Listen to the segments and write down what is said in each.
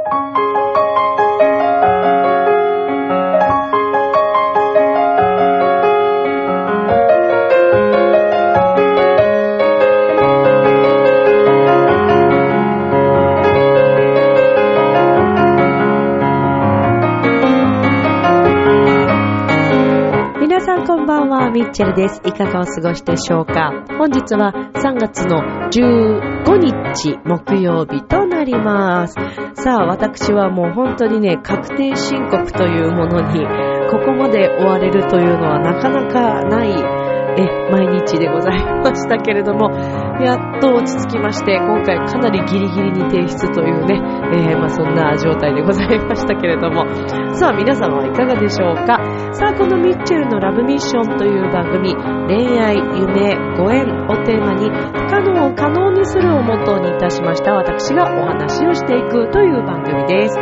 皆さんこんばんは、ミッチェルです。いかがお過ごしでしょうか？本日は3月の15日木曜日となります。さあ、私はもう本当にね、確定申告というものに、ここまで追われるというのはなかなかない、え、毎日でございましたけれども、やっと落ち着きまして、今回かなりギリギリに提出というね、えーまあそんな状態でございましたけれども、さあ皆様はいかがでしょうかさあこのミッチェルのラブミッションという番組、恋愛、夢、ご縁をテーマに不可能を可能にするをモットーにいたしました私がお話をしていくという番組です。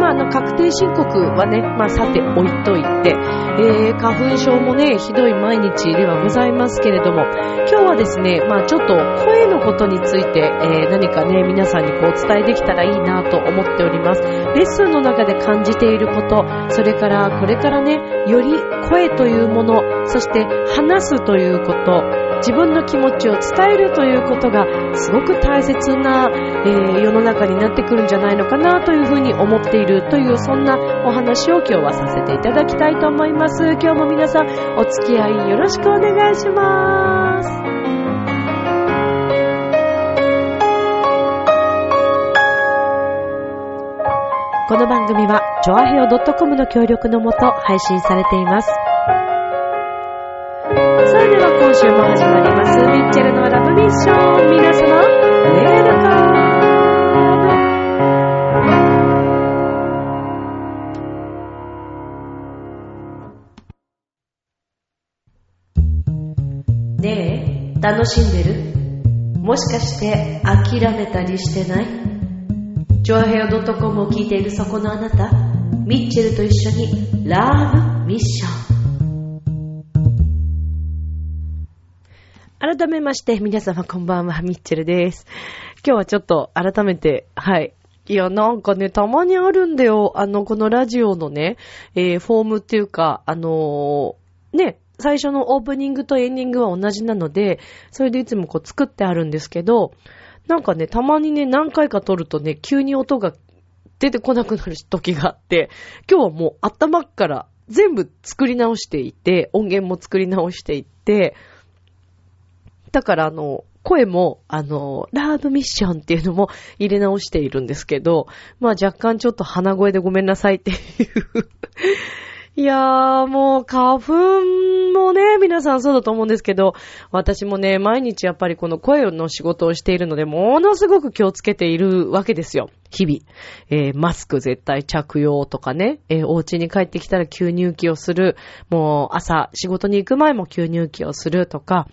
まあ、あの、確定申告はね、まあ、さて置いといて、えー、花粉症もね、ひどい毎日ではございますけれども、今日はですね、まあ、ちょっと声のことについて、えー、何かね、皆さんにこうお伝えできたらいいなと思っております。レッスンの中で感じていること、それからこれからね、より声というもの、そして話すということ、自分の気持ちを伝えるということがすごく大切な、えー世の中になってくるんじゃないのかなというふうに思っているというそんなお話を今日はさせていただきたいと思います。今日も皆さんお付き合いよろしくお願いします。この番組は、チョアヘオ .com の協力のもと配信されています。今週も始まります、ミッチェルのラブミッション。皆様、ウェルカムねえ、楽しんでる？もしかして諦めたりしてない？ジョアヘオ .com を聞いているそこのあなた、ミッチェルと一緒にラブミッション。改めまして、皆様こんばんは、ミッチェルです。今日はちょっと改めて、はい。いや、なんかね、たまにあるんだよ。あの、このラジオのね、えーフォームっていうか、あのーね、最初のオープニングとエンディングは同じなので、それでいつもこう作ってあるんですけど、なんかね、たまにね、何回か撮るとね、急に音が出てこなくなる時があって、今日はもう頭から全部作り直していて、音源も作り直していって、だからあの、声も、あの、ラードミッションっていうのも入れ直しているんですけど、まあ若干ちょっと鼻声でごめんなさいっていう。いやー、もう花粉もね、皆さんそうだと思うんですけど、私もね、毎日やっぱりこの声の仕事をしているので、ものすごく気をつけているわけですよ。日々。えーマスク絶対着用とかね、えーお家に帰ってきたら吸入器をする。もう朝仕事に行く前も吸入器をするとか、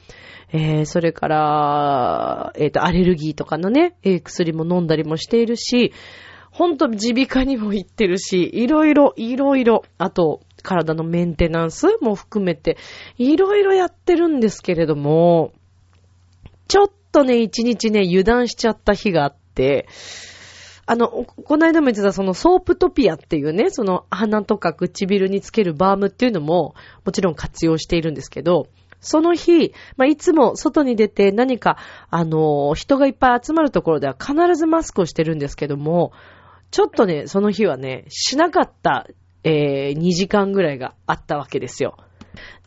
えーそれから、えっ、と、アレルギーとかのね、え薬も飲んだりもしているし、ほんと耳鼻科にも行ってるし、いろいろ、いろいろ、あと、体のメンテナンスも含めて、いろいろやってるんですけれども、ちょっとね、一日ね、油断しちゃった日があって、あの、この間も言ってたそのソープトピアっていうね、その鼻とか唇につけるバームっていうのも、もちろん活用しているんですけど、その日、まあ、いつも外に出て何か、あの、人がいっぱい集まるところでは必ずマスクをしてるんですけども、ちょっとね、その日はね、しなかった、えー、2時間ぐらいがあったわけですよ。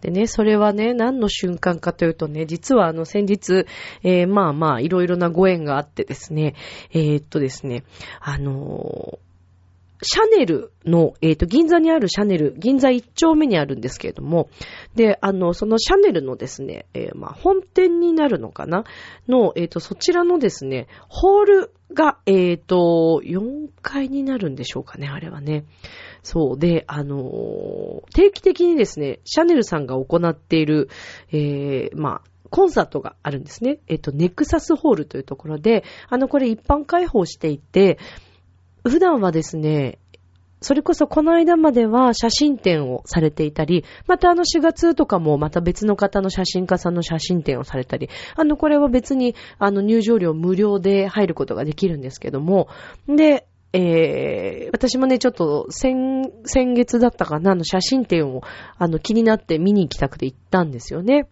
でね、それはね、何の瞬間かというとね、実はあの先日、えー、まあまあ、いろいろなご縁があってですね、えー、っとですね、あのーシャネルの、えっ、と、銀座にあるシャネル、銀座一丁目にあるんですけれども、で、あの、そのシャネルのですね、えーまあ、本店になるのかなの、えっ、と、そちらのですね、ホールが、えっ、と、4階になるんでしょうかね、あれはね。そう。で、あの定期的にですね、シャネルさんが行っている、え、まあ、コンサートがあるんですね。えっ、と、ネクサスホールというところで、あの、これ一般開放していて、普段はですね、それこそこの間までは写真展をされていたり、またあの4月とかもまた別の方の写真家さんの写真展をされたり、あのこれは別にあの入場料無料で入ることができるんですけども、で、えー、私もね、ちょっと先、先月だったかな、あの写真展を、あの、気になって見に行きたくて行ったんですよね。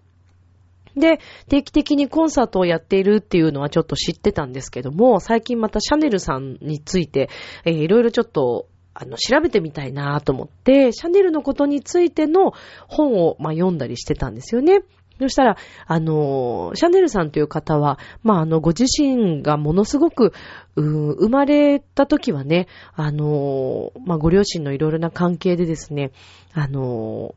で、定期的にコンサートをやっているっていうのはちょっと知ってたんですけども、最近またシャネルさんについて、えー、いろいろちょっと、あの、調べてみたいなと思って、シャネルのことについての本を、まあ、読んだりしてたんですよね。そしたら、あの、シャネルさんという方は、まあ、あの、ご自身がものすごく、う生まれた時はね、あの、まあ、ご両親のいろいろな関係でですね、あの、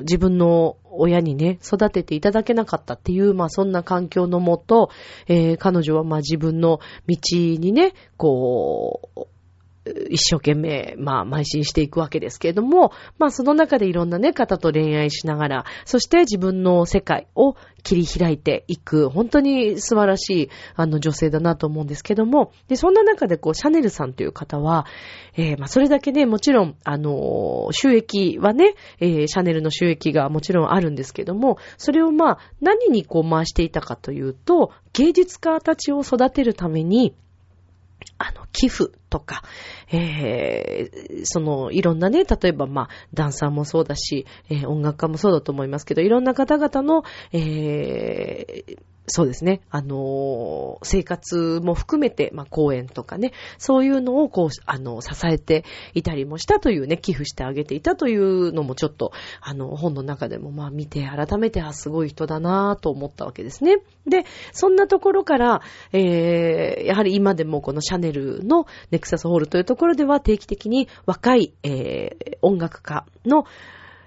自分の親にね、育てていただけなかったっていう、まあそんな環境のもと、えー、彼女はまあ自分の道にね、こう、一生懸命、まあ、邁進していくわけですけれども、まあ、その中でいろんなね、方と恋愛しながら、そして自分の世界を切り開いていく、本当に素晴らしい、あの、女性だなと思うんですけども、で、そんな中で、こう、シャネルさんという方は、えー、まあ、それだけね、もちろん、あの、収益はね、えー、シャネルの収益がもちろんあるんですけども、それをまあ、何にこう回していたかというと、芸術家たちを育てるために、あの、寄付とか、えー、その、いろんなね、例えば、まあ、ダンサーもそうだし、えー、音楽家もそうだと思いますけど、いろんな方々の、えー、そうですね。あのー、生活も含めて、まあ、講演とかね、そういうのをこう、あの、支えていたりもしたというね、寄付してあげていたというのもちょっと、あの、本の中でもまあ見て、改めて、あ、すごい人だなぁと思ったわけですね。で、そんなところから、えー、やはり今でもこのシャネルのネクサスホールというところでは定期的に若い、えー、音楽家の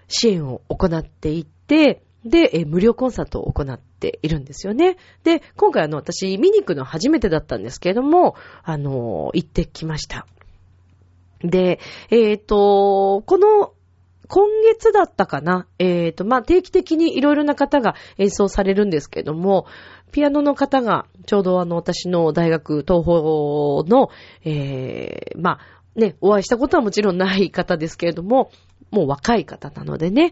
支援を行っていって、で、え無料コンサートを行っているんですよね。で、今回あの、私、見に行くの初めてだったんですけれども、あの、行ってきました。で、えっ、ー、と、この、今月だったかな？えっ、ー、と、まあ、定期的にいろいろな方が演奏されるんですけれども、ピアノの方が、ちょうどあの、私の大学、東方の、えー、まあ、ね、お会いしたことはもちろんない方ですけれども、もう若い方なのでね、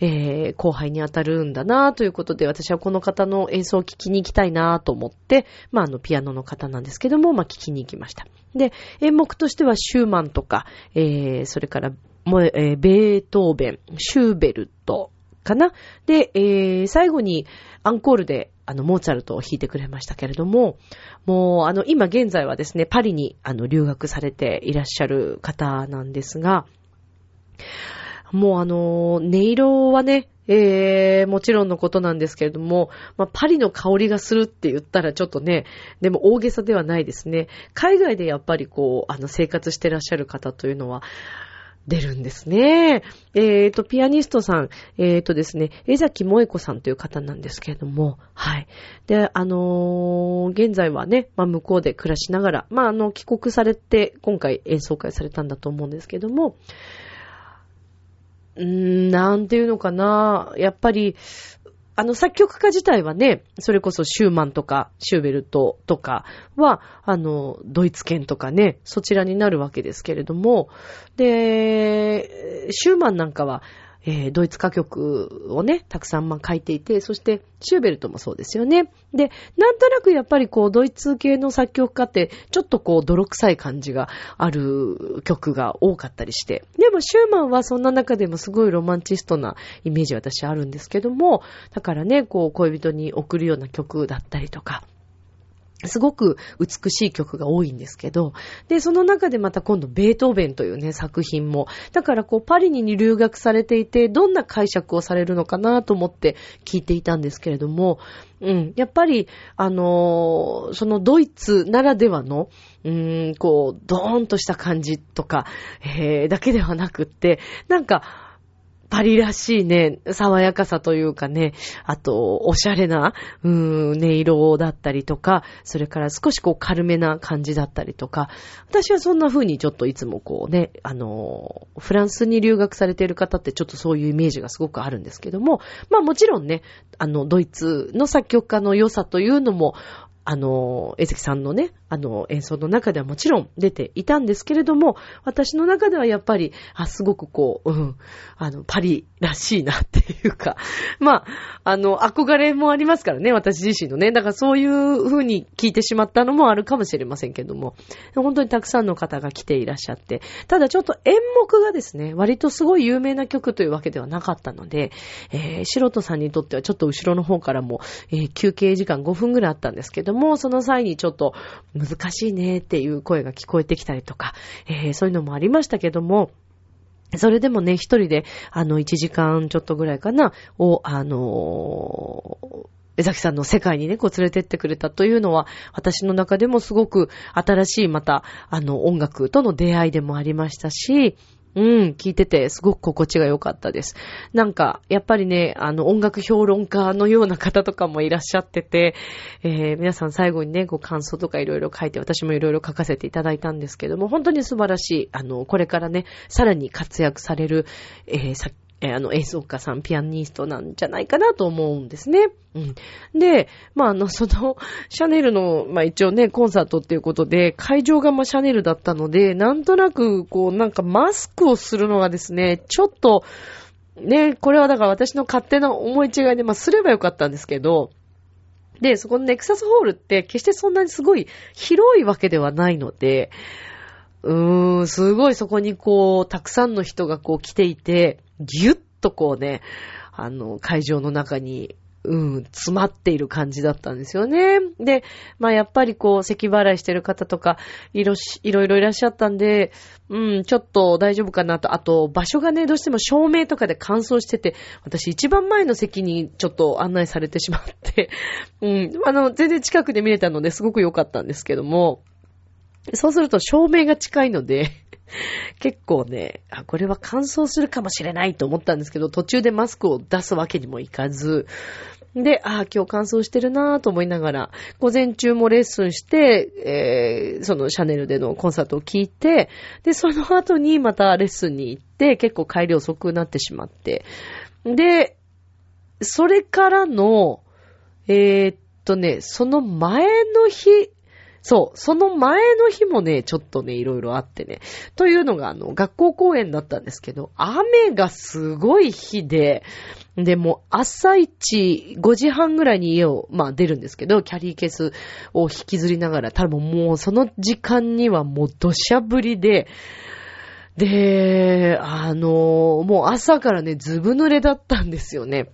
えー、後輩に当たるんだなということで、私はこの方の演奏を聴きに行きたいなと思って、まあ、あの、ピアノの方なんですけども、まあ、聞きに行きました。で、演目としてはシューマンとか、えー、それから、もえー、ベートーベン、シューベルトかな。で、えー、最後にアンコールで、あの、モーツァルトを弾いてくれましたけれども、もう、あの、今現在はですね、パリに、あの、留学されていらっしゃる方なんですが、もうあの、音色はね、えー、もちろんのことなんですけれども、まあ、パリの香りがするって言ったらちょっとね、でも大げさではないですね。海外でやっぱりこう、あの、生活してらっしゃる方というのは、出るんですね。えっ、ー、と、ピアニストさん、えっ、ー、とですね、江崎萌子さんという方なんですけれども、はい。で、あのー、現在はね、まあ、向こうで暮らしながら、まあ、あの、帰国されて、今回演奏会されたんだと思うんですけれども、うーん、なんていうのかな。やっぱり、あの、作曲家自体はね、それこそシューマンとか、シューベルトとかは、あの、ドイツ圏とかね、そちらになるわけですけれども、で、シューマンなんかは、えー、ドイツ歌曲をね、たくさんま書いていて、そしてシューベルトもそうですよね。で、なんとなくやっぱりこう、ドイツ系の作曲家って、ちょっとこう、泥臭い感じがある曲が多かったりして。でも、シューマンはそんな中でもすごいロマンチストなイメージ私あるんですけども、だからね、こう、恋人に送るような曲だったりとか、すごく美しい曲が多いんですけど、で、その中でまた今度ベートーベンというね、作品も、だからこうパリに留学されていて、どんな解釈をされるのかなと思って聞いていたんですけれども、うん、やっぱり、あのー、そのドイツならではの、うーん、こう、ドーンとした感じとか、えー、だけではなくって、なんか、パリらしいね、爽やかさというかね、あと、おしゃれな、うーん、音色だったりとか、それから少しこう軽めな感じだったりとか、私はそんな風にちょっといつもこうね、あの、フランスに留学されている方ってちょっとそういうイメージがすごくあるんですけども、まあもちろんね、あの、ドイツの作曲家の良さというのも、あの、江関さんのね、あの、演奏の中ではもちろん出ていたんですけれども、私の中ではやっぱり、あ、すごくこう、うん、あの、パリらしいなっていうか、まあ、あの、憧れもありますからね、私自身のね。だからそういう風に聞いてしまったのもあるかもしれませんけども、本当にたくさんの方が来ていらっしゃって、ただちょっと演目がですね、割とすごい有名な曲というわけではなかったので、えー、素人さんにとってはちょっと後ろの方からも、えー、休憩時間5分ぐらいあったんですけども、その際にちょっと難しいねっていう声が聞こえてきたりとか、えー、そういうのもありましたけども、それでもね、一人で、あの、一時間ちょっとぐらいかな、を、あのー、江崎さんの世界にね、こう連れてってくれたというのは、私の中でもすごく新しいまた、あの、音楽との出会いでもありましたし、うん、聞いててすごく心地が良かったです。なんか、やっぱりね、あの、音楽評論家のような方とかもいらっしゃってて、えー、皆さん最後にね、ご感想とかいろいろ書いて、私もいろいろ書かせていただいたんですけども、本当に素晴らしい、あの、これからね、さらに活躍される、えー、えー、あの、演奏家さん、ピアニストなんじゃないかなと思うんですね。うん。で、まあ、あの、その、シャネルの、まあ一応ね、コンサートっていうことで、会場がまあシャネルだったので、なんとなく、こう、なんかマスクをするのがですね、ちょっと、ね、これはだから私の勝手な思い違いで、まあ、すればよかったんですけど、で、そこのネクサスホールって決してそんなにすごい広いわけではないので、うーん、すごいそこにこう、たくさんの人がこう来ていて、ぎゅっとこうね、あの、会場の中に、うん、詰まっている感じだったんですよね。で、まあやっぱりこう、咳払いしてる方とか、いろいろいらっしゃったんで、うん、ちょっと大丈夫かなと。あと、場所がね、どうしても照明とかで乾燥してて、私一番前の席にちょっと案内されてしまって、うん、あの、全然近くで見れたのですごく良かったんですけども、そうすると照明が近いので、結構ね、あ、これは乾燥するかもしれないと思ったんですけど、途中でマスクを出すわけにもいかず、で、あ、今日乾燥してるなぁと思いながら、午前中もレッスンして、えー、そのシャネルでのコンサートを聞いて、で、その後にまたレッスンに行って、結構帰り遅くなってしまって、で、それからの、えー、っとね、その前の日、そう、その前の日もね、ちょっとね、いろいろあってね。というのが、あの、学校公演だったんですけど、雨がすごい日で、で、も朝一5時半ぐらいに家を、まあ出るんですけど、キャリーケースを引きずりながら、多分もうその時間にはもう土砂降りで、で、あの、もう朝からね、ずぶ濡れだったんですよね。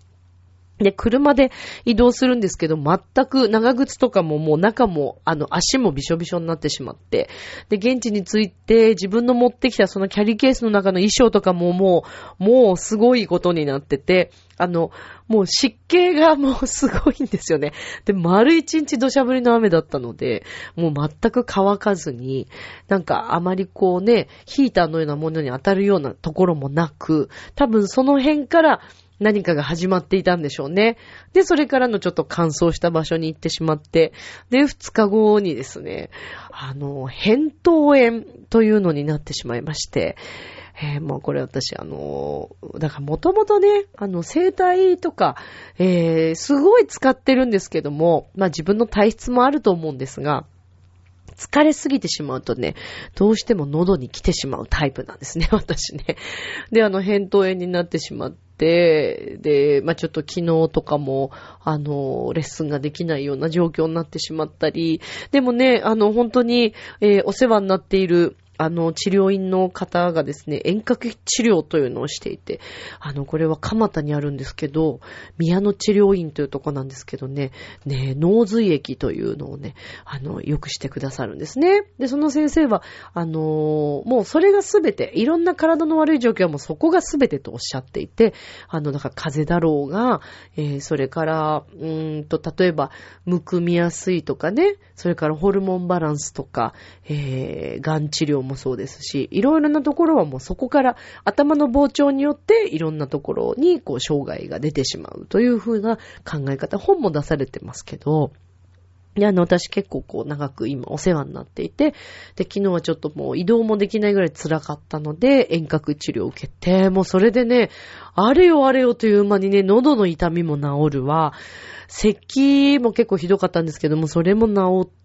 で、車で移動するんですけど、全く長靴とかももう中も、あの、足もびしょびしょになってしまって、で、現地に着いて自分の持ってきたそのキャリーケースの中の衣装とかももう、もうすごいことになってて、あの、もう湿気がもうすごいんですよね。で、丸一日土砂降りの雨だったので、もう全く乾かずに、なんかあまりこうね、ヒーターのようなものに当たるようなところもなく、多分その辺から、何かが始まっていたんでしょうね。で、それからのちょっと乾燥した場所に行ってしまって、で、二日後にですね、あの、扁桃炎というのになってしまいまして、えー、もうこれ私、あの、だからもともとね、あの、生体とか、えー、すごい使ってるんですけども、まあ自分の体質もあると思うんですが、疲れすぎてしまうとね、どうしても喉に来てしまうタイプなんですね、私ね。で、あの、扁桃炎になってしまって、で、まあ、ちょっと昨日とかも、あの、レッスンができないような状況になってしまったり、でもね、あの、本当に、えー、お世話になっている、あの、治療院の方がですね、遠隔治療というのをしていて、あの、これは蒲田にあるんですけど、宮野治療院というとこなんですけどね、ね、脳髄液というのをね、あの、よくしてくださるんですね。で、その先生は、あの、もうそれがすべて、いろんな体の悪い状況はもうそこがすべてとおっしゃっていて、あの、だから風邪だろうが、えー、それから、うーんと、例えば、むくみやすいとかね、それからホルモンバランスとか、えー、がん治療もそうですし、いろいろなところはもうそこから頭の膨張によっていろんなところにこう障害が出てしまうというふうな考え方、本も出されてますけど、で、あの、私結構こう長く今お世話になっていて、で、昨日はちょっともう移動もできないぐらい辛かったので、遠隔治療を受けて、もうそれでね、あれよあれよという間にね、喉の痛みも治るわ、咳も結構ひどかったんですけども、それも治って、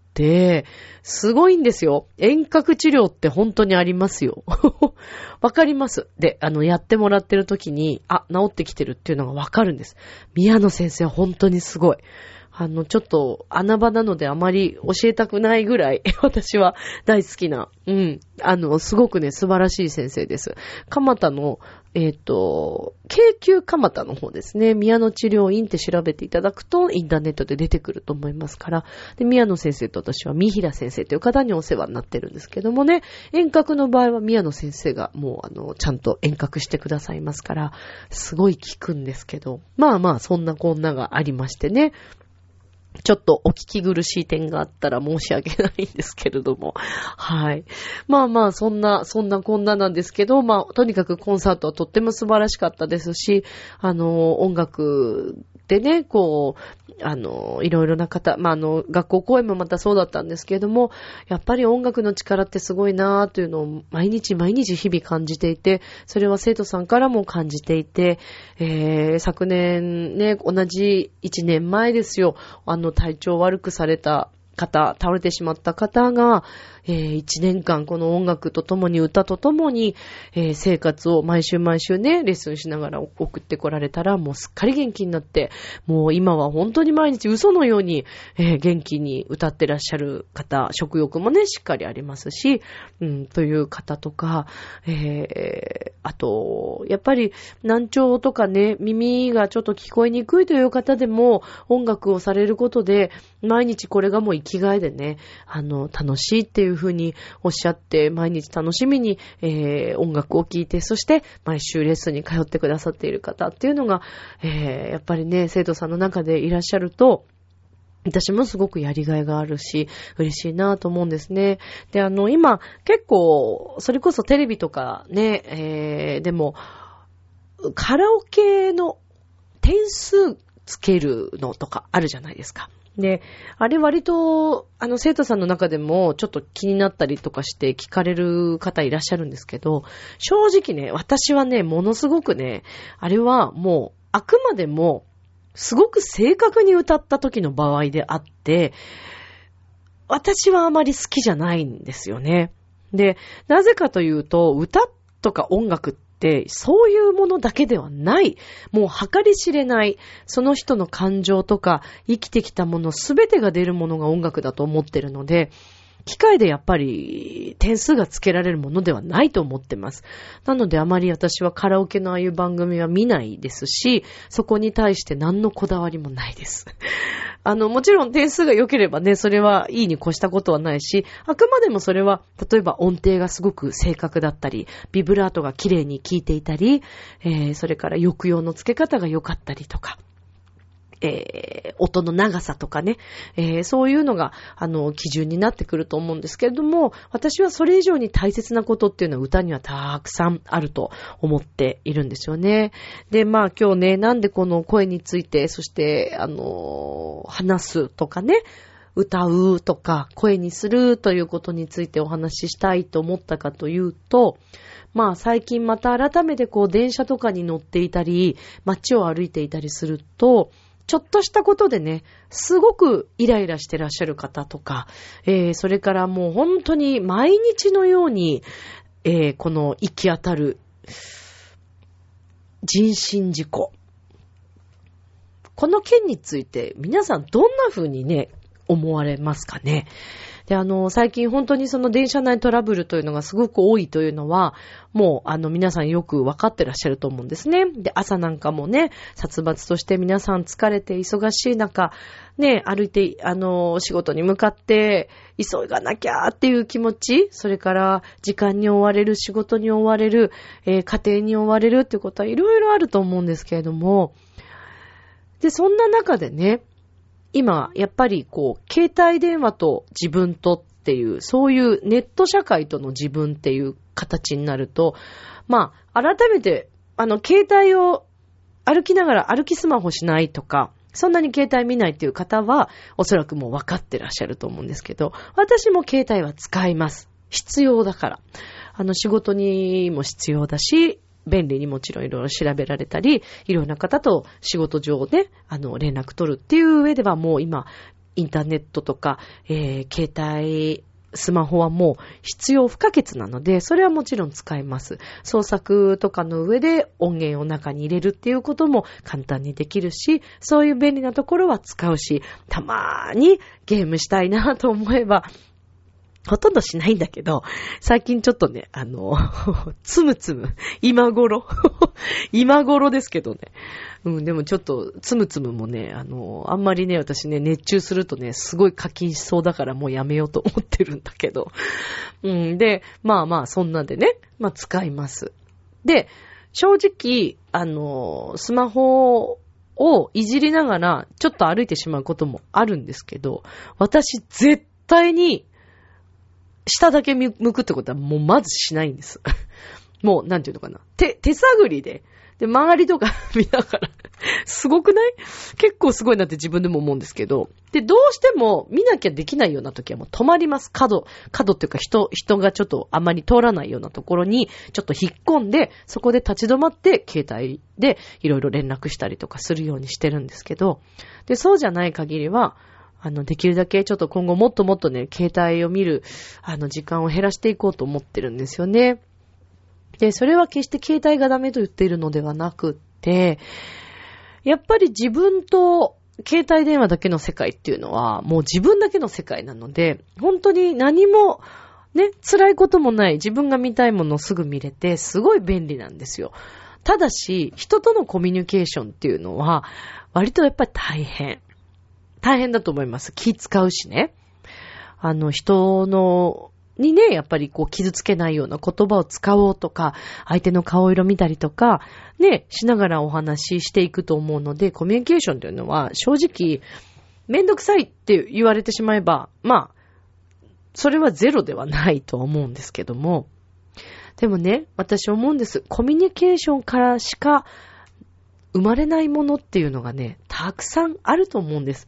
すごいんですよ。遠隔治療って本当にありますよ。わかります。で、あの、やってもらってる時に、あ、治ってきてるっていうのがわかるんです。宮野先生は本当にすごい。あの、ちょっと穴場なのであまり教えたくないぐらい、私は大好きな、うん、あの、すごくね、素晴らしい先生です。蒲田の、えっ、と、京急蒲田の方ですね。宮野治療院って調べていただくと、インターネットで出てくると思いますから。で、宮野先生と私は三平先生という方にお世話になってるんですけどもね、遠隔の場合は宮野先生がもう、あの、ちゃんと遠隔してくださいますから、すごい効くんですけど、まあまあ、そんなこんながありましてね。ちょっとお聞き苦しい点があったら申し訳ないんですけれども。はい。まあまあ、そんな、そんなこんななんですけど、まあ、とにかくコンサートはとっても素晴らしかったですし、あの、音楽でね、こう、あの、いろいろな方、まあ、あの、学校公演もまたそうだったんですけれども、やっぱり音楽の力ってすごいなぁというのを毎日毎日日々感じていて、それは生徒さんからも感じていて、えー、昨年ね、同じ1年前ですよ、あの、体調悪くされた方、倒れてしまった方が、えー、一年間この音楽とともに歌とともに、えー、生活を毎週毎週ね、レッスンしながら送ってこられたら、もうすっかり元気になって、もう今は本当に毎日嘘のように、えー、元気に歌ってらっしゃる方、食欲もね、しっかりありますし、うん、という方とか、えー、あと、やっぱり難聴とかね、耳がちょっと聞こえにくいという方でも、音楽をされることで、毎日これがもう生きがいでね、あの、楽しいっていういうふうにおっしゃって、毎日楽しみに、えー、音楽を聴いて、そして毎週レッスンに通ってくださっている方っていうのが、えー、やっぱりね、生徒さんの中でいらっしゃると、私もすごくやりがいがあるし、嬉しいなと思うんですね。で、あの、今、結構、それこそテレビとかね、えー、でも、カラオケの点数つけるのとかあるじゃないですか。で、あれ割と、あの、生徒さんの中でもちょっと気になったりとかして聞かれる方いらっしゃるんですけど、正直ね、私はね、ものすごくね、あれはもう、あくまでも、すごく正確に歌った時の場合であって、私はあまり好きじゃないんですよね。で、なぜかというと、歌とか音楽って、そういうものだけではない。もう計り知れない、その人の感情とか、生きてきたものすべてが出るものが音楽だと思ってるので、機械でやっぱり点数がつけられるものではないと思ってます。なのであまり私はカラオケのああいう番組は見ないですし、そこに対して何のこだわりもないです。あの、もちろん点数が良ければね、それはいいに越したことはないし、あくまでもそれは、例えば音程がすごく正確だったり、ビブラートが綺麗に効いていたり、えー、それから抑揚の付け方が良かったりとか、えー、音の長さとかね、えー、そういうのが、あの、基準になってくると思うんですけれども、私はそれ以上に大切なことっていうのは歌にはたくさんあると思っているんですよね。で、まあ今日ね、なんでこの声について、そして、あの、話すとかね、歌うとか、声にするということについてお話ししたいと思ったかというと、まあ最近また改めてこう電車とかに乗っていたり、街を歩いていたりすると、ちょっとしたことでね、すごくイライラしてらっしゃる方とか、えー、それからもう本当に毎日のように、えー、この行き当たる人身事故。この件について皆さんどんな風にね、思われますかね？で、あの、最近本当にその電車内トラブルというのがすごく多いというのは、もう、あの、皆さんよくわかってらっしゃると思うんですね。で、朝なんかもね、殺伐として皆さん疲れて忙しい中、ね、歩いて、あの、仕事に向かって、急がなきゃっていう気持ち、それから、時間に追われる、仕事に追われる、えー、家庭に追われるっていうことはいろいろあると思うんですけれども、で、そんな中でね、今、やっぱりこう、携帯電話と自分とっていう、そういうネット社会との自分っていう形になると、まあ、改めて、あの、携帯を歩きながら歩きスマホしないとか、そんなに携帯見ないっていう方は、おそらくもう分かってらっしゃると思うんですけど、私も携帯は使います。必要だから。あの、仕事にも必要だし、便利にもちろんいろいろ調べられたり、いろんな方と仕事上ね、あの、連絡取るっていう上ではもう今、インターネットとか、えー、携帯、スマホはもう必要不可欠なので、それはもちろん使えます。創作とかの上で音源を中に入れるっていうことも簡単にできるし、そういう便利なところは使うし、たまーにゲームしたいなと思えば、ほとんどしないんだけど、最近ちょっとね、あの、つむつむ、今頃、今頃ですけどね。うん、でもちょっと、つむつむもね、あの、あんまりね、私ね、熱中するとね、すごい課金しそうだからもうやめようと思ってるんだけど。うん、で、まあまあ、そんなんでね、まあ使います。で、正直、あの、スマホをいじりながら、ちょっと歩いてしまうこともあるんですけど、私絶対に下だけ向くってことはもうまずしないんです。もう、なんていうのかな。手、手探りで。で、周りとか見ながら すごくない？結構すごいなって自分でも思うんですけど。で、どうしても見なきゃできないような時はもう止まります。角、角っていうか人、人がちょっとあまり通らないようなところにちょっと引っ込んで、そこで立ち止まって携帯でいろいろ連絡したりとかするようにしてるんですけど。で、そうじゃない限りは、あの、できるだけちょっと今後もっともっとね、携帯を見る、あの、時間を減らしていこうと思ってるんですよね。で、それは決して携帯がダメと言っているのではなくって、やっぱり自分と携帯電話だけの世界っていうのは、もう自分だけの世界なので、本当に何も、ね、辛いこともない、自分が見たいものをすぐ見れて、すごい便利なんですよ。ただし、人とのコミュニケーションっていうのは、割とやっぱり大変。大変だと思います。気使うしね。あの、人の、にね、やっぱりこう傷つけないような言葉を使おうとか、相手の顔色見たりとか、ね、しながらお話ししていくと思うので、コミュニケーションというのは正直、めんどくさいって言われてしまえば、まあ、それはゼロではないと思うんですけども、でもね、私思うんです。コミュニケーションからしか生まれないものっていうのがね、たくさんあると思うんです。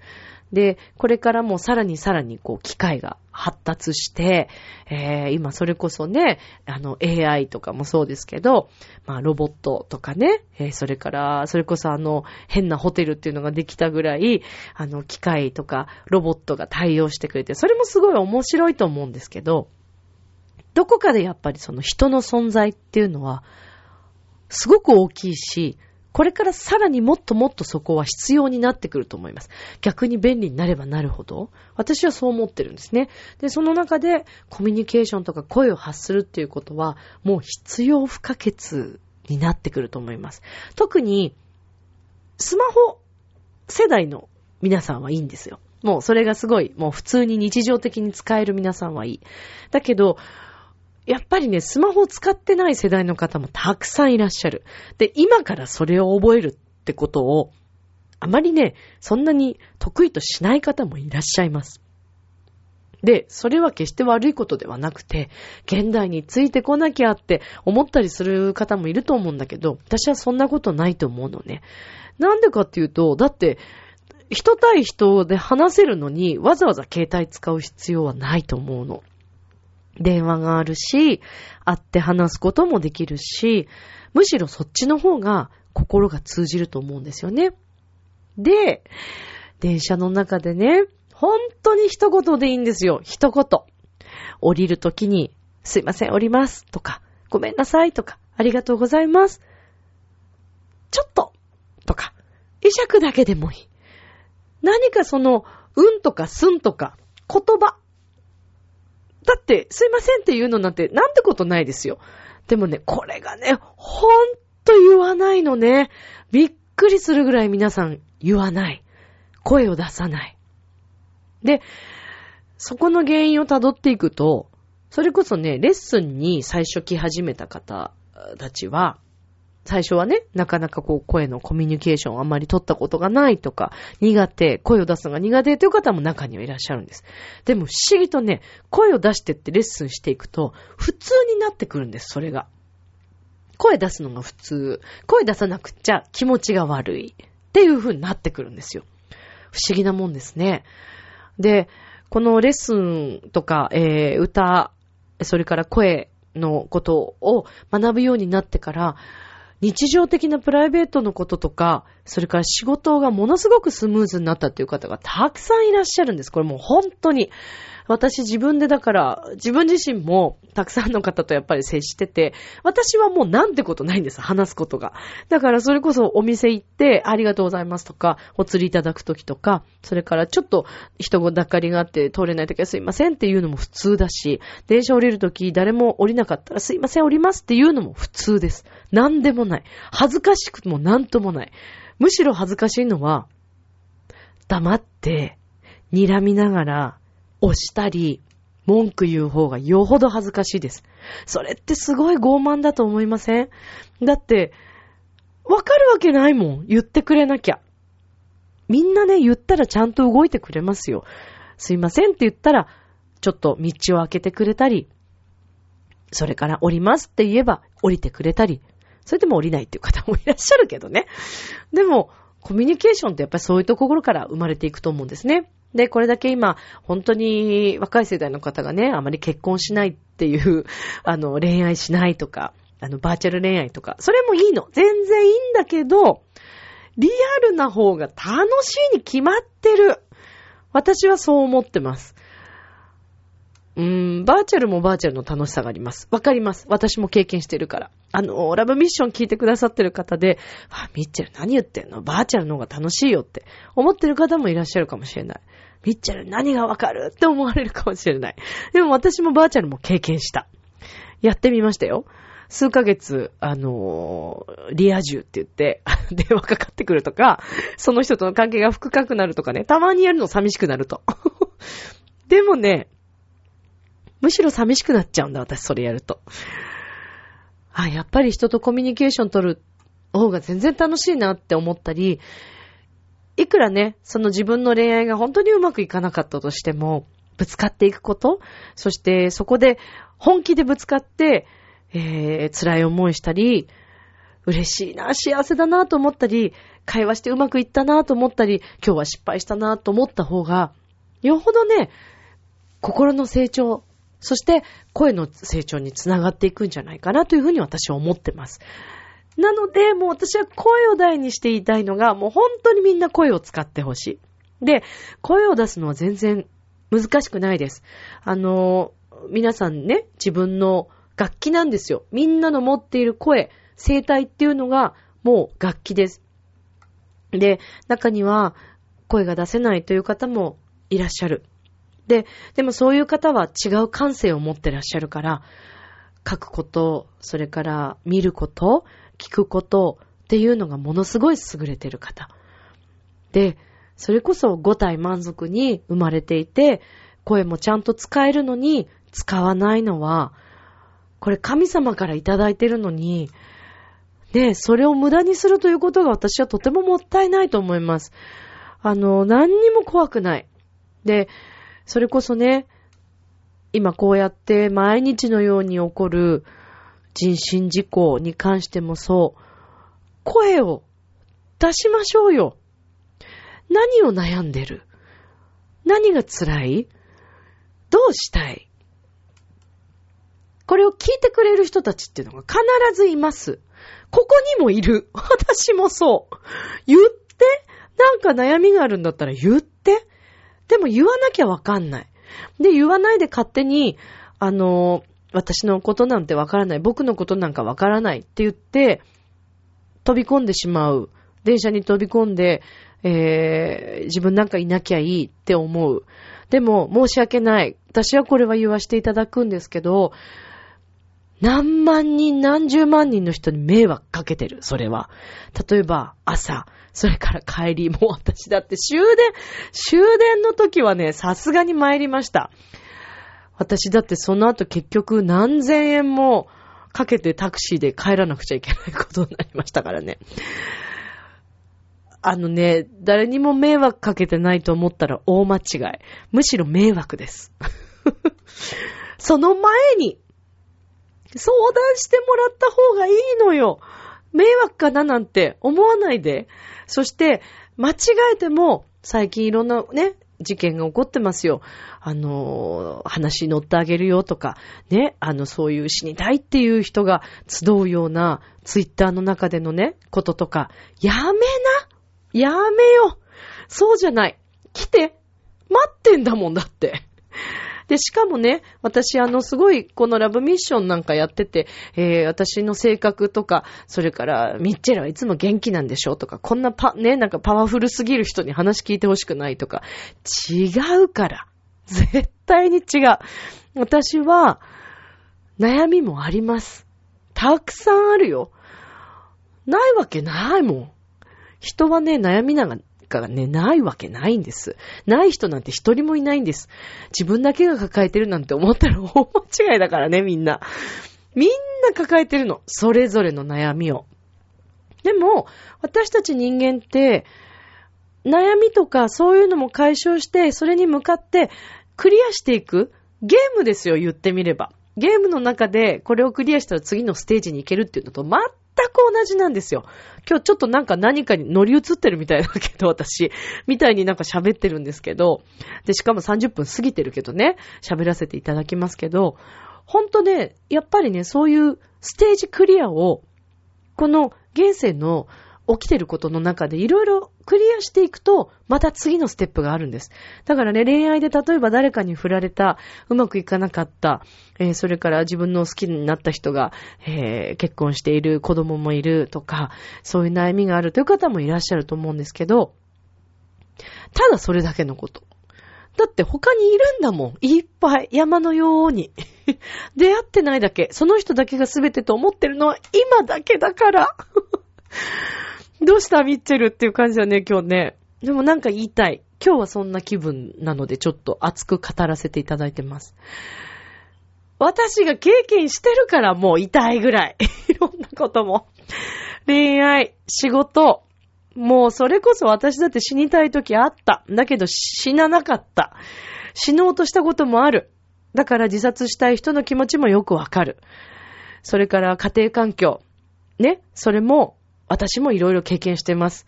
で、これからもさらにさらにこう機械が発達して、えー、今それこそね、あの AI とかもそうですけど、まあロボットとかね、えー、それからそれこそあの変なホテルっていうのができたぐらい、あの機械とかロボットが対応してくれて、それもすごい面白いと思うんですけど、どこかでやっぱりその人の存在っていうのは、すごく大きいし、これからさらにもっともっとそこは必要になってくると思います。逆に便利になればなるほど、私はそう思ってるんですね。で、その中でコミュニケーションとか声を発するっていうことは、もう必要不可欠になってくると思います。特に、スマホ世代の皆さんはいいんですよ。もうそれがすごい、もう普通に日常的に使える皆さんはいい。だけど、やっぱりね、スマホを使ってない世代の方もたくさんいらっしゃる。で、今からそれを覚えるってことを、あまりね、そんなに得意としない方もいらっしゃいます。で、それは決して悪いことではなくて、現代についてこなきゃって思ったりする方もいると思うんだけど、私はそんなことないと思うのね。なんでかっていうと、だって、人対人で話せるのに、わざわざ携帯使う必要はないと思うの。電話があるし、会って話すこともできるし、むしろそっちの方が心が通じると思うんですよね。で、電車の中でね、本当に一言でいいんですよ。一言。降りるときに、すいません、降ります。とか、ごめんなさい。とか、ありがとうございます。ちょっと。とか、会釈だけでもいい。何かその、うんとかすんとか、言葉。だって、すいませんって言うのなんて、なんてことないですよ。でもね、これがね、ほんと言わないのね。びっくりするぐらい皆さん言わない。声を出さない。で、そこの原因を辿っていくと、それこそね、レッスンに最初来始めた方たちは、最初はね、なかなかこう声のコミュニケーションをあまり取ったことがないとか、苦手、声を出すのが苦手という方も中にはいらっしゃるんです。でも不思議とね、声を出してってレッスンしていくと、普通になってくるんです、それが。声出すのが普通。声出さなくっちゃ気持ちが悪い。っていう風になってくるんですよ。不思議なもんですね。で、このレッスンとか、えー、歌、それから声のことを学ぶようになってから、日常的なプライベートのこととか、それから仕事がものすごくスムーズになったっていう方がたくさんいらっしゃるんです。これもう本当に。私自分でだから、自分自身もたくさんの方とやっぱり接してて、私はもうなんてことないんです、話すことが。だからそれこそお店行って、ありがとうございますとか、お釣りいただくときとか、それからちょっと人ごだかりがあって通れないときはすいませんっていうのも普通だし、電車降りるとき誰も降りなかったらすいません降りますっていうのも普通です。なんでもない。恥ずかしくもなんともない。むしろ恥ずかしいのは、黙って、睨みながら、押したり、文句言う方がよほど恥ずかしいです。それってすごい傲慢だと思いません？だって、わかるわけないもん。言ってくれなきゃ。みんなね、言ったらちゃんと動いてくれますよ。すいませんって言ったら、ちょっと道を開けてくれたり、それから降りますって言えば降りてくれたり、それでも降りないっていう方もいらっしゃるけどね。でも、コミュニケーションってやっぱりそういうところから生まれていくと思うんですね。で、これだけ今、本当に若い世代の方がね、あまり結婚しないっていう、あの、恋愛しないとか、あの、バーチャル恋愛とか、それもいいの。全然いいんだけど、リアルな方が楽しいに決まってる。私はそう思ってます。うん、バーチャルもバーチャルの楽しさがあります。わかります。私も経験してるから。あの、ラブミッション聞いてくださってる方で、あ、ミッチェル何言ってんの？バーチャルの方が楽しいよって思ってる方もいらっしゃるかもしれない。ミッチェル何がわかる？って思われるかもしれない。でも私もバーチャルも経験した。やってみましたよ。数ヶ月、あのー、リア充って言って、電話かかってくるとか、その人との関係が深くなるとかね、たまにやるの寂しくなると。でもね、むしろ寂しくなっちゃうんだ、私それやると。あ、やっぱり人とコミュニケーション取る方が全然楽しいなって思ったり、いくらね、その自分の恋愛が本当にうまくいかなかったとしても、ぶつかっていくこと、そしてそこで本気でぶつかって、えー、辛い思いしたり、嬉しいな、幸せだなと思ったり、会話してうまくいったなと思ったり、今日は失敗したなと思った方が、よほどね、心の成長、そして声の成長につながっていくんじゃないかなというふうに私は思ってます。なので、もう私は声を大にして言いたいのが、もう本当にみんな声を使ってほしい。で、声を出すのは全然難しくないです。あの、皆さんね、自分の楽器なんですよ。みんなの持っている声、声帯っていうのがもう楽器です。で、中には声が出せないという方もいらっしゃる。で、でもそういう方は違う感性を持ってらっしゃるから、書くこと、それから見ること、聞くことっていうのがものすごい優れてる方。で、それこそ五体満足に生まれていて、声もちゃんと使えるのに使わないのは、これ神様からいただいてるのに、ね、それを無駄にするということが私はとてももったいないと思います。あの、何にも怖くない。で、それこそね、今こうやって毎日のように起こる人身事故に関してもそう、声を出しましょうよ。何を悩んでる？何が辛い？どうしたい？これを聞いてくれる人たちっていうのが必ずいます。ここにもいる。私もそう。言ってなんか悩みがあるんだったら言って。でも言わなきゃわかんない。で、言わないで勝手に、あの、私のことなんてわからない。僕のことなんかわからないって言って、飛び込んでしまう。電車に飛び込んで、えー、自分なんかいなきゃいいって思う。でも、申し訳ない。私はこれは言わせていただくんですけど、何万人、何十万人の人に迷惑かけてる、それは。例えば、朝、それから帰り、もう私だって終電、終電の時はね、さすがに参りました。私だってその後結局何千円もかけてタクシーで帰らなくちゃいけないことになりましたからね。あのね、誰にも迷惑かけてないと思ったら大間違い。むしろ迷惑です。その前に、相談してもらった方がいいのよ。迷惑かななんて思わないで。そして、間違えても、最近いろんなね、事件が起こってますよ。あの、話に乗ってあげるよとか、ね、あの、そういう死にたいっていう人が集うようなツイッターの中でのね、こととか、やめなやめよそうじゃない。来て待ってんだもんだって。で、しかもね、私、あの、すごい、このラブミッションなんかやってて、えー、私の性格とか、それから、ミッチェルはいつも元気なんでしょとか、こんなパ、ね、なんかパワフルすぎる人に話聞いてほしくないとか、違うから。絶対に違う。私は、悩みもあります。たくさんあるよ。ないわけないもん。人はね、悩みなんかがね、ないわけないんです。ない人なんて一人もいないんです。自分だけが抱えてるなんて思ったら大間違いだからね、みんな。みんな抱えてるの。それぞれの悩みを。でも、私たち人間って、悩みとかそういうのも解消して、それに向かってクリアしていくゲームですよ、言ってみれば。ゲームの中でこれをクリアしたら次のステージに行けるっていうのと全く同じなんですよ。今日ちょっとなんか何かに乗り移ってるみたいだけど、私、みたいになんか喋ってるんですけど、で、しかも30分過ぎてるけどね、喋らせていただきますけど、ほんとね、やっぱりね、そういうステージクリアを、この現世の起きてることの中でいろいろクリアしていくと、また次のステップがあるんです。だからね、恋愛で例えば誰かに振られた、うまくいかなかった、えー、それから自分の好きになった人が、えー、結婚している、子供もいるとか、そういう悩みがあるという方もいらっしゃると思うんですけど、ただそれだけのこと。だって他にいるんだもん。いっぱい。山のように。出会ってないだけ。その人だけが全てと思ってるのは今だけだから。どうしたミッチェルっていう感じだね、今日ね。でもなんか言いたい。今日はそんな気分なのでちょっと熱く語らせていただいてます。私が経験してるからもう痛いぐらい。いろんなことも。恋愛、仕事。もうそれこそ私だって死にたい時あった。だけど死ななかった。死のうとしたこともある。だから自殺したい人の気持ちもよくわかる。それから家庭環境。ね？それも私もいろいろ経験してます。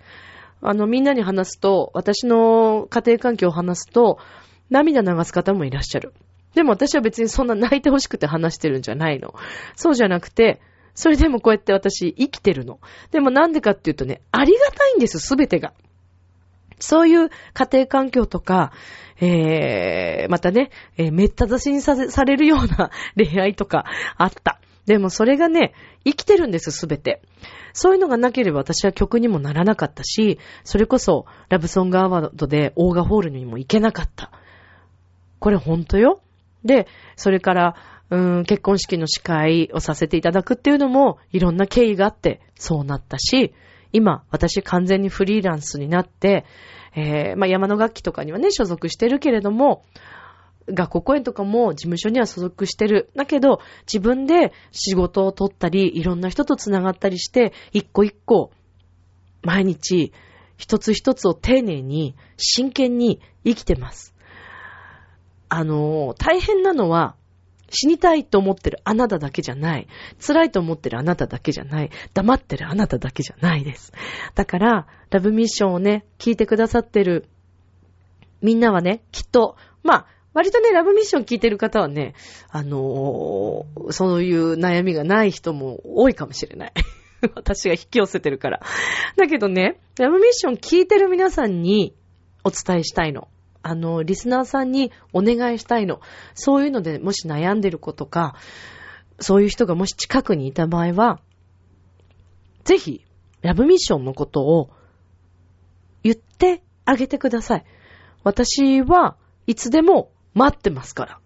あの、みんなに話すと、私の家庭環境を話すと、涙流す方もいらっしゃる。でも私は別にそんな泣いてほしくて話してるんじゃないの。そうじゃなくて、それでもこうやって私生きてるの。でもなんでかっていうとね、ありがたいんです、すべてが。そういう家庭環境とか、えー、またね、えー、めった出しにさされるような 恋愛とかあった。でもそれがね、生きてるんです、すべて。そういうのがなければ私は曲にもならなかったし、それこそラブソングアワードでオーガホールにも行けなかった。これほんとよ。で、それから、うん、結婚式の司会をさせていただくっていうのも、いろんな経緯があって、そうなったし、今、私完全にフリーランスになって、えー、まあ、山の楽器とかにはね、所属してるけれども、学校公演とかも事務所には所属してる。だけど、自分で仕事を取ったり、いろんな人と繋がったりして、一個一個、毎日、一つ一つを丁寧に、真剣に生きてます。あの、大変なのは、死にたいと思ってるあなただけじゃない。辛いと思ってるあなただけじゃない。黙ってるあなただけじゃないです。だから、ラブミッションをね、聞いてくださってるみんなはね、きっと、まあ、割とね、ラブミッション聞いてる方はね、あのー、そういう悩みがない人も多いかもしれない。私が引き寄せてるから。だけどね、ラブミッション聞いてる皆さんにお伝えしたいの。あの、リスナーさんにお願いしたいの。そういうのでもし悩んでる子とか、そういう人がもし近くにいた場合は、ぜひ、ラブミッションのことを言ってあげてください。私はいつでも待ってますから。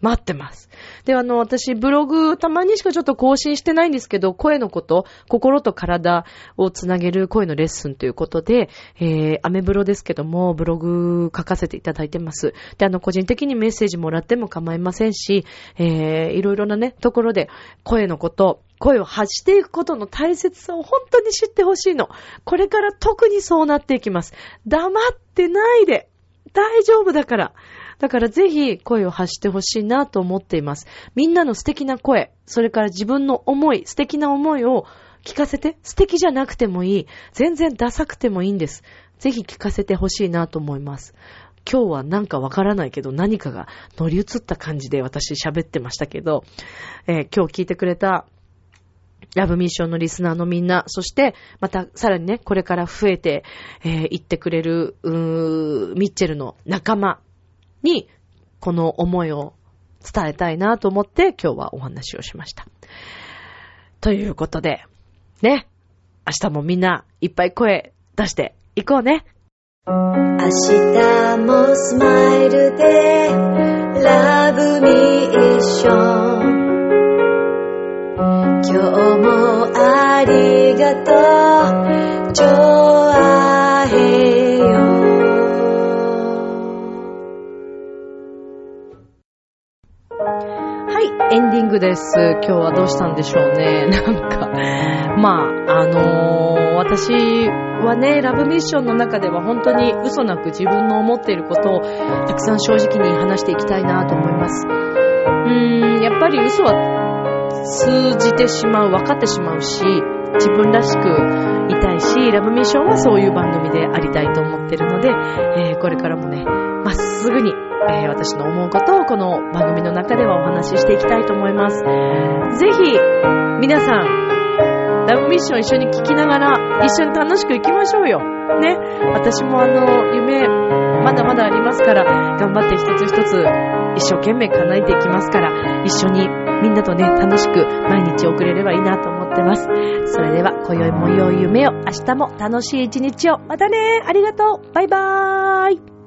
待ってます。で、あの、私、ブログ、たまにしかちょっと更新してないんですけど、声のこと、心と体をつなげる声のレッスンということで、えー、アメブロですけども、ブログ書かせていただいてます。で、あの、個人的にメッセージもらっても構いませんし、えー、いろいろなね、ところで、声のこと、声を発していくことの大切さを本当に知ってほしいの。これから特にそうなっていきます。黙ってないで。大丈夫だから。だからぜひ声を発してほしいなと思っています。みんなの素敵な声、それから自分の思い、素敵な思いを聞かせて。素敵じゃなくてもいい。全然ダサくてもいいんです。ぜひ聞かせてほしいなと思います。今日はなんかわからないけど何かが乗り移った感じで私喋ってましたけど、えー、今日聞いてくれたラブミッションのリスナーのみんな、そして、またさらにね、これから増えて、えー、ってくれる、うーミッチェルの仲間に、この思いを伝えたいなと思って、今日はお話をしました。ということで、ね、明日もみんないっぱい声出していこうね。明日もスマイルでラブミッション今日もありがとうングです。今日はどうしたんでしょうね。なんか、まあ、あのー私はね、ラブミッションの中では本当に嘘なく自分の思っていることをたくさん正直に話していきたいなと思います。うーん、やっぱり嘘は通じてしまう、分かってしまうし、自分らしくいたいし、ラブミッションはそういう番組でありたいと思ってるので、えーこれからもね、すぐに、えー私の思うことをこの番組の中ではお話ししていきたいと思います。ぜひ、皆さん、ラブミッション一緒に聞きながら、一緒に楽しく行きましょうよ。ね。私もあの、夢、まだまだありますから、頑張って一つ一つ、一生懸命叶えていきますから、一緒にみんなとね、楽しく毎日送れればいいなと思ってます。それでは、今宵も良い夢を、明日も楽しい一日を。またねありがとうバイバーイ